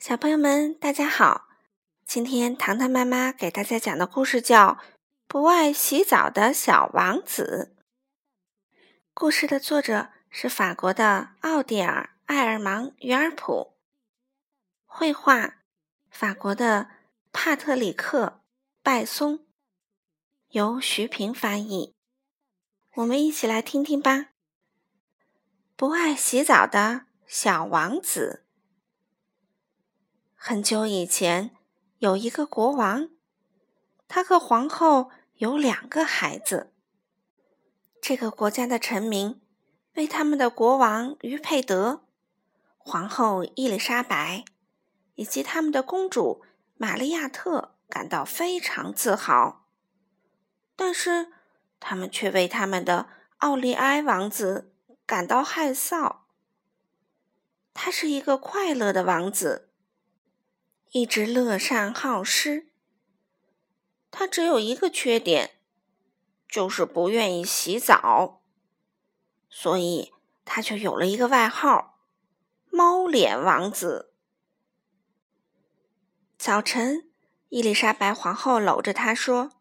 小朋友们，大家好！今天糖糖妈妈给大家讲的故事叫《不爱洗澡的小王子》。故事的作者是法国的奥蒂尔·艾尔芒·约尔普，绘画法国的帕特里克·拜松，由徐平翻译。我们一起来听听吧。不爱洗澡的小王子。很久以前，有一个国王，他和皇后有两个孩子。这个国家的臣民为他们的国王于佩德、皇后伊丽莎白以及他们的公主玛利亚特感到非常自豪，但是他们却为他们的奥利埃王子感到害臊。他是一个快乐的王子。一直乐善好施，他只有一个缺点，就是不愿意洗澡，所以他就有了一个外号——猫脸王子。早晨，伊丽莎白皇后搂着他说：“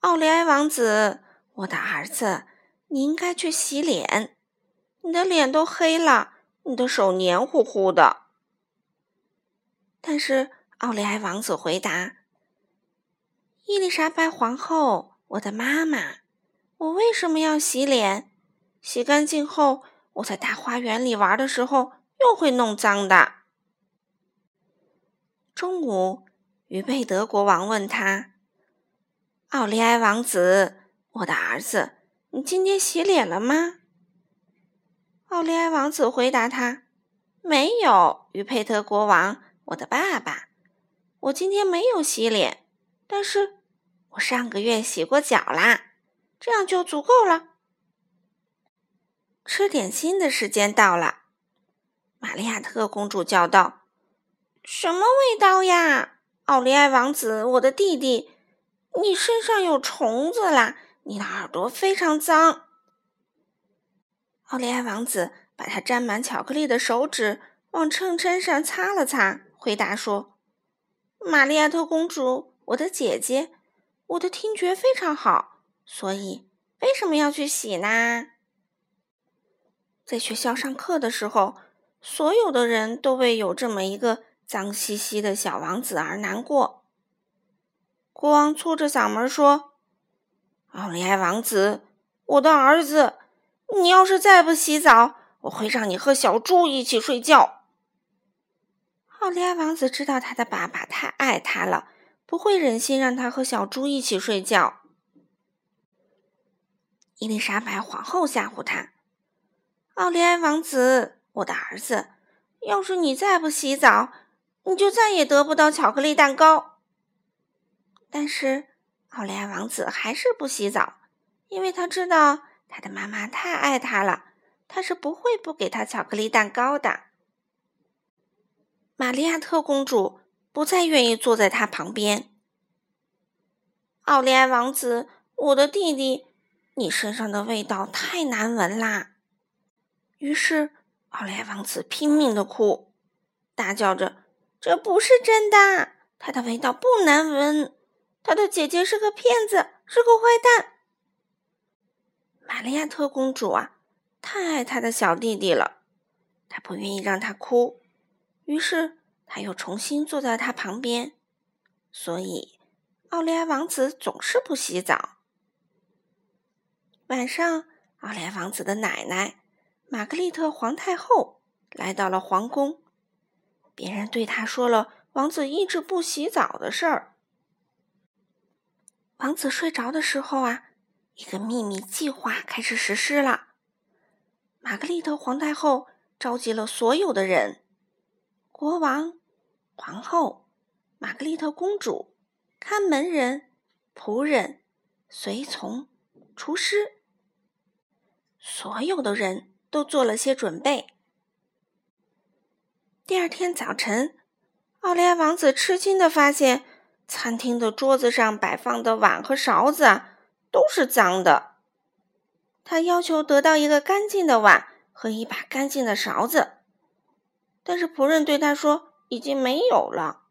奥利埃王子，我的儿子，你应该去洗脸，你的脸都黑了，你的手黏糊糊的。”但是奥利埃王子回答：“伊丽莎白皇后，我的妈妈，我为什么要洗脸？洗干净后，我在大花园里玩的时候又会弄脏的。”中午，于贝德国王问他：“奥利埃王子，我的儿子，你今天洗脸了吗？”奥利埃王子回答他：“没有。”于佩特国王。我的爸爸，我今天没有洗脸，但是我上个月洗过脚啦，这样就足够了。吃点心的时间到了，玛利亚特公主叫道：“什么味道呀，奥利埃王子，我的弟弟，你身上有虫子啦，你的耳朵非常脏。”奥利埃王子把他沾满巧克力的手指往衬衫上擦了擦。回答说：“玛利亚特公主，我的姐姐，我的听觉非常好，所以为什么要去洗呢？”在学校上课的时候，所有的人都为有这么一个脏兮兮的小王子而难过。国王粗着嗓门说：“奥利埃王子，我的儿子，你要是再不洗澡，我会让你和小猪一起睡觉。”奥利埃王子知道他的爸爸太爱他了，不会忍心让他和小猪一起睡觉。伊丽莎白皇后吓唬他：“奥利埃王子，我的儿子，要是你再不洗澡，你就再也得不到巧克力蛋糕。”但是奥利埃王子还是不洗澡，因为他知道他的妈妈太爱他了，他是不会不给他巧克力蛋糕的。玛利亚特公主不再愿意坐在他旁边。奥利埃王子，我的弟弟，你身上的味道太难闻啦！于是，奥利埃王子拼命的哭，大叫着：“这不是真的，他的味道不难闻，他的姐姐是个骗子，是个坏蛋。”玛利亚特公主啊，太爱她的小弟弟了，她不愿意让他哭。于是，他又重新坐在他旁边。所以，奥利埃王子总是不洗澡。晚上，奥利埃王子的奶奶玛格丽特皇太后来到了皇宫。别人对他说了王子一直不洗澡的事儿。王子睡着的时候啊，一个秘密计划开始实施了。玛格丽特皇太后召集了所有的人。国王、皇后、玛格丽特公主、看门人、仆人、随从、厨师，所有的人都做了些准备。第二天早晨，奥利埃王子吃惊的发现，餐厅的桌子上摆放的碗和勺子都是脏的。他要求得到一个干净的碗和一把干净的勺子。但是仆人对他说：“已经没有了，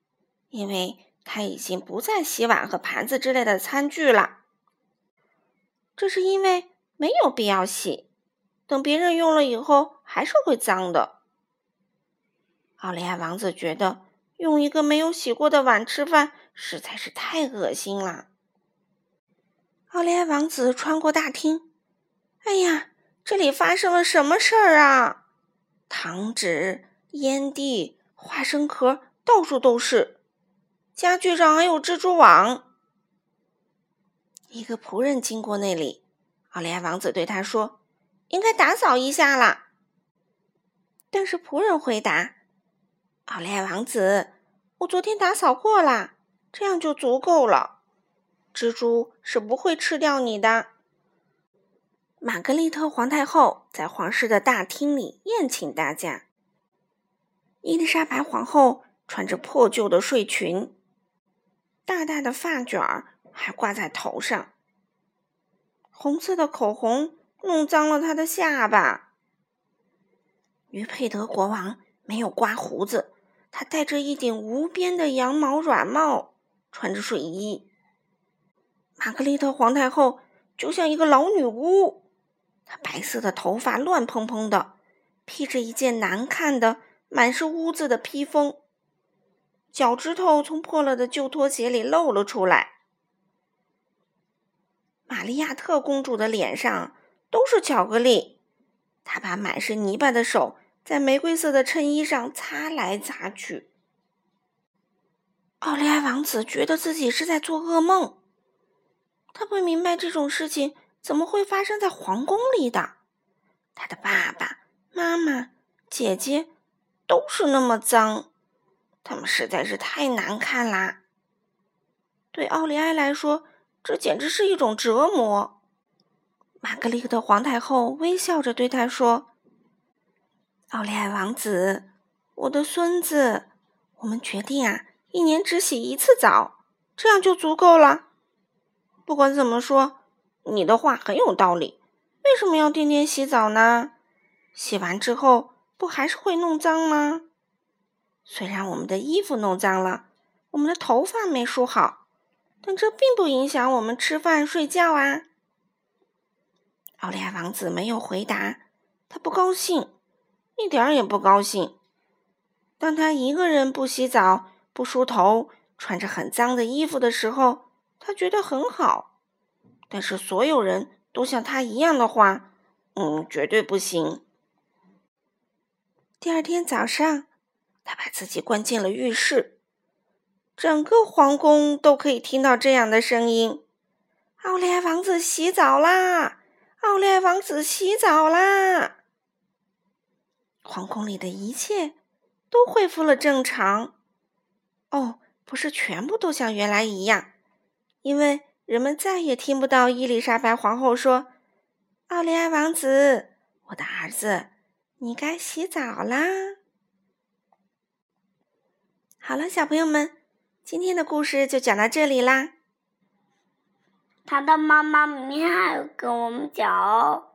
因为他已经不再洗碗和盘子之类的餐具了。这是因为没有必要洗，等别人用了以后还是会脏的。奥利安王子觉得用一个没有洗过的碗吃饭实在是太恶心了。奥利安王子穿过大厅，哎呀，这里发生了什么事儿啊？糖纸、烟蒂、花生壳到处都是，家具上还有蜘蛛网。一个仆人经过那里，奥利安王子对他说：“应该打扫一下啦。”但是仆人回答：“奥利安王子，我昨天打扫过啦，这样就足够了。蜘蛛是不会吃掉你的。”玛格丽特皇太后在皇室的大厅里宴请大家。伊丽莎白皇后穿着破旧的睡裙，大大的发卷儿。还挂在头上，红色的口红弄脏了她的下巴。于佩德国王没有刮胡子，他戴着一顶无边的羊毛软帽，穿着睡衣。玛格丽特皇太后就像一个老女巫，她白色的头发乱蓬蓬的，披着一件难看的、满是污渍的披风，脚趾头从破了的旧拖鞋里露了出来。玛利亚特公主的脸上都是巧克力，她把满是泥巴的手在玫瑰色的衬衣上擦来擦去。奥利埃王子觉得自己是在做噩梦，他不明白这种事情怎么会发生在皇宫里的。他的爸爸妈妈、姐姐都是那么脏，他们实在是太难看啦。对奥利埃来说，这简直是一种折磨。玛格丽特皇太后微笑着对他说：“奥利埃王子，我的孙子，我们决定啊，一年只洗一次澡，这样就足够了。不管怎么说，你的话很有道理。为什么要天天洗澡呢？洗完之后不还是会弄脏吗？虽然我们的衣服弄脏了，我们的头发没梳好。”但这并不影响我们吃饭睡觉啊！奥利亚王子没有回答，他不高兴，一点儿也不高兴。当他一个人不洗澡、不梳头、穿着很脏的衣服的时候，他觉得很好。但是所有人都像他一样的话，嗯，绝对不行。第二天早上，他把自己关进了浴室。整个皇宫都可以听到这样的声音：“奥利埃王子洗澡啦！奥利埃王子洗澡啦！”皇宫里的一切都恢复了正常。哦，不是全部都像原来一样，因为人们再也听不到伊丽莎白皇后说：“奥利埃王子，我的儿子，你该洗澡啦。”好了，小朋友们。今天的故事就讲到这里啦。他的妈妈明天还要跟我们讲哦。